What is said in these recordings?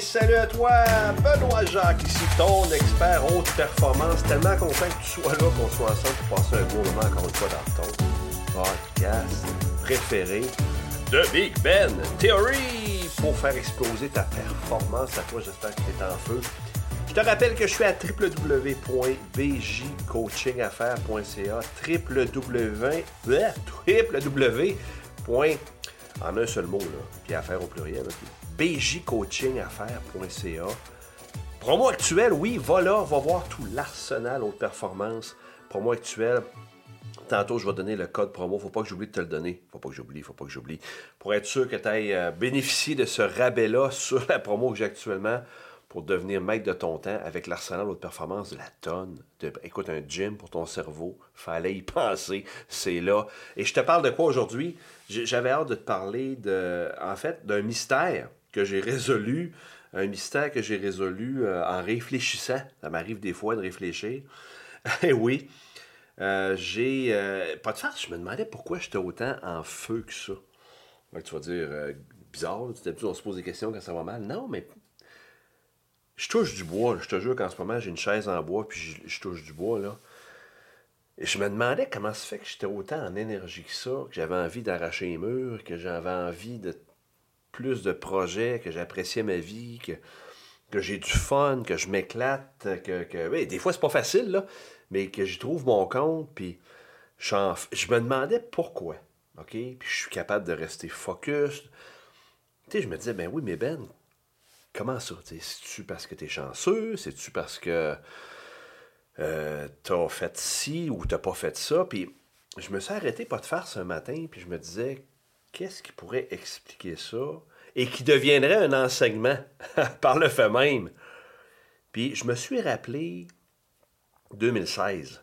salut à toi, Benoît Jacques, ici ton expert haute performance. Tellement content que tu sois là, qu'on soit ensemble pour passer un beau moment encore une fois dans ton podcast préféré de Big Ben Theory pour faire exploser ta performance à toi. J'espère que tu es en feu. Je te rappelle que je suis à www.bjcoachingaffaires.ca www. En un seul mot, puis affaires au pluriel, bjcoachingaffaires.ca. Promo actuel, oui, va là, va voir tout l'arsenal haute performance. Promo actuel, Tantôt, je vais donner le code promo. Faut pas que j'oublie de te le donner. Faut pas que j'oublie, faut pas que j'oublie. Pour être sûr que tu ailles euh, bénéficier de ce rabais-là sur la promo que j'ai actuellement pour devenir maître de ton temps avec l'arsenal haute performance de la tonne. De, écoute, un gym pour ton cerveau. Fallait y penser. C'est là. Et je te parle de quoi aujourd'hui? J'avais hâte de te parler de, en fait, d'un mystère que j'ai résolu. Un mystère que j'ai résolu euh, en réfléchissant. Ça m'arrive des fois de réfléchir. Et oui. Euh, j'ai. Euh, pas de farce, je me demandais pourquoi j'étais autant en feu que ça. tu vas dire, bizarre, d'habitude on se pose des questions quand ça va mal. Non, mais. Je touche du bois, je te jure qu'en ce moment j'ai une chaise en bois, puis je, touche du bois, là. Et je me demandais comment ça fait que j'étais autant en énergie que ça, que j'avais envie d'arracher les murs, que j'avais envie de plus de projets, que j'appréciais ma vie, que, j'ai du fun, que je m'éclate, que, que... des fois c'est pas facile, là mais que j'y trouve mon compte, puis je me demandais pourquoi. OK? Puis je suis capable de rester focus. Tu sais, je me disais, ben oui, mais Ben, comment ça? C'est-tu parce que tu es chanceux? C'est-tu parce que euh, tu as fait ci ou t'as pas fait ça? Puis je me suis arrêté pas de faire ce matin, puis je me disais, qu'est-ce qui pourrait expliquer ça? Et qui deviendrait un enseignement par le fait même? Puis je me suis rappelé 2016,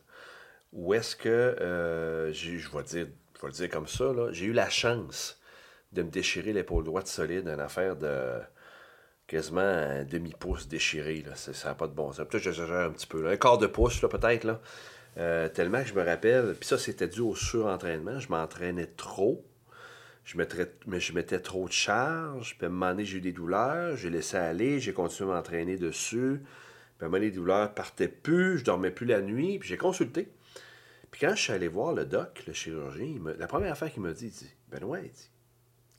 où est-ce que, euh, je vais dire, le dire comme ça, j'ai eu la chance de me déchirer l'épaule droite solide, une affaire de quasiment un demi-pouce déchiré. Là. Ça n'a pas de bon sens. Peut-être que j'exagère un petit peu. Un quart de pouce, peut-être. Là. Euh, tellement que je me rappelle, puis ça, c'était dû au surentraînement. Je m'entraînais trop. Je mettais, mais je mettais trop de charge. Puis à un moment donné, j'ai eu des douleurs. J'ai laissé aller. J'ai continué à m'entraîner dessus. Puis à les douleurs partaient plus, je dormais plus la nuit, puis j'ai consulté. Puis quand je suis allé voir le doc, le chirurgien, la première affaire qu'il m'a dit, il dit Benoît,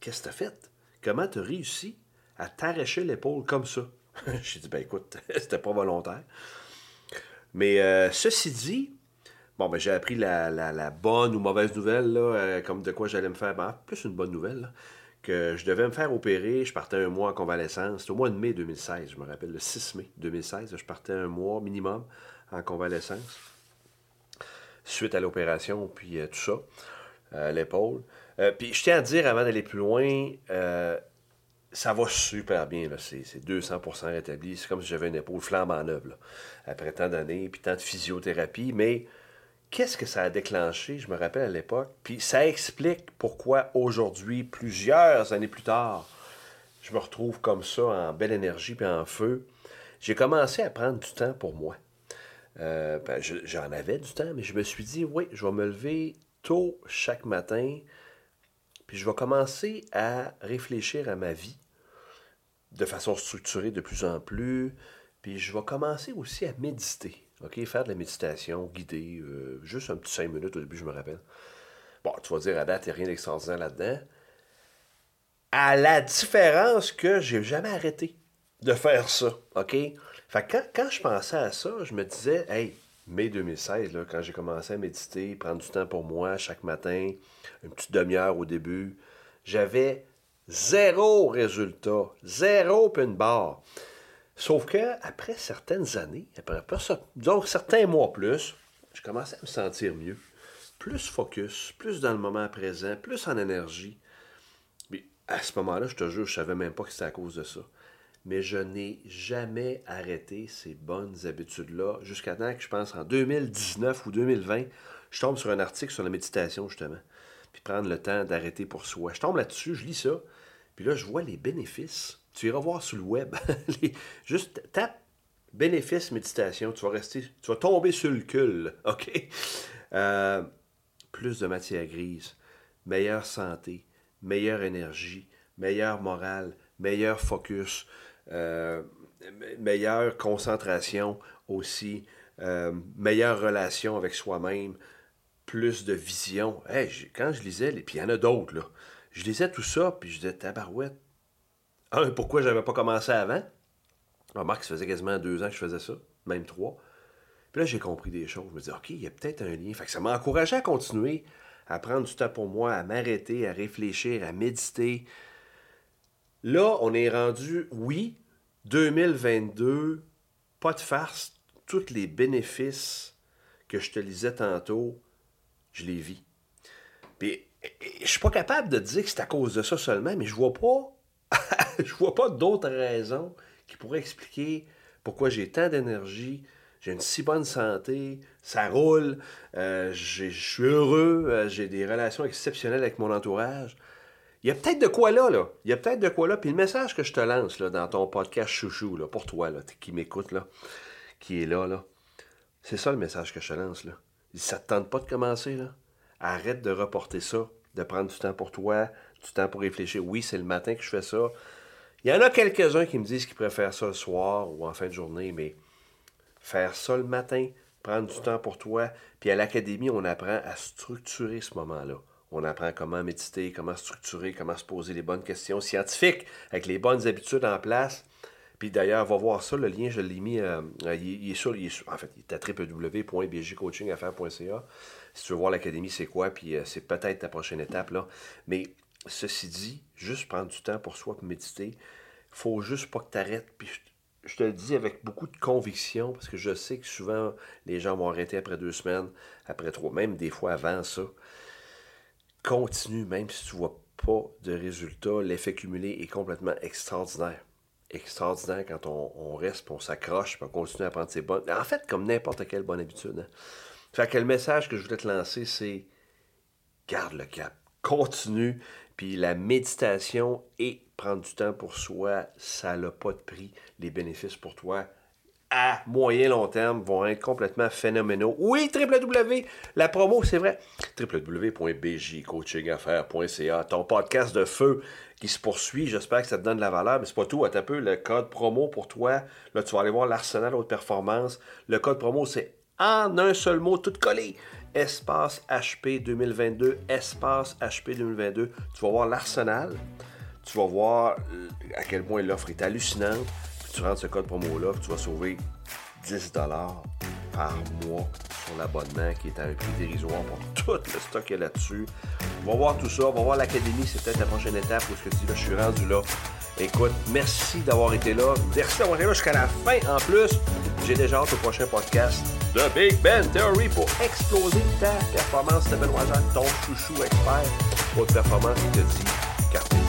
Qu'est-ce que tu as fait? Comment tu as réussi à t'arracher l'épaule comme ça J'ai dit Ben écoute, c'était pas volontaire. Mais euh, ceci dit, bon, ben, j'ai appris la, bonne ou mauvaise nouvelle, là, euh, comme de quoi j'allais me faire. Ben, plus une bonne nouvelle. Là que je devais me faire opérer. Je partais un mois en convalescence. C'était au mois de mai 2016, je me rappelle, le 6 mai 2016. Je partais un mois minimum en convalescence. Suite à l'opération, puis euh, tout ça, euh, l'épaule. Puis je tiens à dire, avant d'aller plus loin, ça va super bien. C'est 200% rétabli. C'est comme si j'avais une épaule flambant neuve. après tant d'années, puis tant de physiothérapie. Mais qu'est-ce que ça a déclenché, je me rappelle à l'époque, puis ça explique pourquoi aujourd'hui, plusieurs années plus tard, je me retrouve comme ça, en belle énergie puis en feu. J'ai commencé à prendre du temps pour moi. Euh, ben, j'en avais du temps, mais je me suis dit, oui, je vais me lever tôt chaque matin, puis je vais commencer à réfléchir à ma vie de façon structurée de plus en plus, puis je vais commencer aussi à méditer. OK, faire de la méditation guidée, euh, juste un petit cinq minutes au début, je me rappelle. Bon, tu vas dire, à date, il n'y a rien d'extraordinaire là-dedans. À la différence que j'ai jamais arrêté de faire ça, OK? Fait quand, quand je pensais à ça, je me disais, hey, mai 2016, là, quand j'ai commencé à méditer, prendre du temps pour moi chaque matin, une petite demi-heure au début, j'avais zéro résultat, zéro pin barre. Sauf que après certaines années, après, donc certains mois plus, je commençais à me sentir mieux. Plus focus, plus dans le moment présent, plus en énergie. Mais à ce moment-là, je te jure, je savais même pas que c'était à cause de ça. Mais je n'ai jamais arrêté ces bonnes habitudes-là jusqu'à temps que je pense en 2019 ou 2020, je tombe sur un article sur la méditation, justement. Puis prendre le temps d'arrêter pour soi. Je tombe là-dessus, je lis ça. Puis là, je vois les bénéfices tu iras voir sur le web. juste tape bénéfice méditation, tu vas rester, tu vas tomber sur le cul, OK? Euh, plus de matière grise, meilleure santé, meilleure énergie, meilleure morale, meilleur focus, euh, meilleure concentration aussi, euh, meilleure relation avec soi-même, plus de vision. quand je lisais, puis il y en a d'autres, là. Je lisais tout ça, puis je disais, tabarouette. Un, pourquoi j'avais pas commencé avant? Remarque, ça faisait quasiment deux ans que je faisais ça, même trois. Puis là, j'ai compris des choses. Je me disais, OK, il y a peut-être un lien. Fait ça m'a encouragé à continuer, à prendre du temps pour moi, à m'arrêter, à réfléchir, à méditer. Là, on est rendu, oui, 2022, pas de farce, tous les bénéfices que je te lisais tantôt, je les vis. Puis, je suis pas capable de dire que c'est à cause de ça seulement, mais je vois pas, je vois pas d'autres raisons qui pourraient expliquer pourquoi j'ai tant d'énergie, j'ai une si bonne santé, ça roule, euh, je suis heureux, euh, j'ai des relations exceptionnelles avec mon entourage. Il y a peut-être de quoi là, là. Il y a peut-être de quoi là. Puis le message que je te lance là, dans ton podcast chouchou, là, pour toi, là, qui m'écoute, là, qui est là, là, c'est ça le message que je te lance. Là. Ça te tente pas de commencer, là? Arrête de reporter ça, de prendre du temps pour toi, du temps pour réfléchir. Oui, c'est le matin que je fais ça. Il y en a quelques-uns qui me disent qu'ils préfèrent ça le soir ou en fin de journée, mais faire ça le matin, prendre du temps pour toi. Puis à l'académie, on apprend à structurer ce moment-là. On apprend comment méditer, comment structurer, comment se poser les bonnes questions scientifiques avec les bonnes habitudes en place. Puis d'ailleurs, va voir ça, le lien, je l'ai mis, euh, il, est sur, il est en fait, il est à www.bjcoachingaffaires.ca. Si tu veux voir l'académie, c'est quoi, puis euh, c'est peut-être ta prochaine étape, là. Mais ceci dit, juste prendre du temps pour soi, pour méditer, faut juste pas que tu arrêtes. Puis je te le dis avec beaucoup de conviction, parce que je sais que souvent, les gens vont arrêter après deux semaines, après trois, même des fois avant ça continue, même si tu vois pas de résultat, l'effet cumulé est complètement extraordinaire. Extraordinaire quand on, reste, on s'accroche, on continue à prendre ses bonnes. En fait, comme n'importe quelle bonne habitude. Hein. Fait que le message que je voulais te lancer, c'est garde le cap, continue, puis la méditation et prendre du temps pour soi, ça n'a pas de prix. Les bénéfices pour toi, à moyen long terme vont être complètement phénoménaux. Oui, www, la promo, c'est vrai. www.bjcoachingaffaires.ca, ton podcast de feu qui se poursuit. J'espère que ça te donne de la valeur, mais c'est pas tout. À peu le code promo pour toi. Là, tu vas aller voir l'arsenal haute performance. Le code promo, c'est en un seul mot, tout collé. Espace HP 2022, espace HP 2022. Tu vas voir l'arsenal. Tu vas voir à quel point l'offre est hallucinante tu rentres ce code promo-là, tu vas sauver 10 par mois sur l'abonnement qui est à un prix dérisoire pour tout le stock qu'il y a là-dessus. On va voir tout ça, on va voir l'académie, c'est peut-être la prochaine étape où ce que tu dis là, je suis rendu là. Écoute, merci d'avoir été là. Merci d'avoir été là jusqu'à la fin en plus. J'ai déjà hâte prochain podcast de Big Ben Theory pour exploser ta performance. C'était Benoît Jacques, ton chouchou expert. Haute performance, qui te dit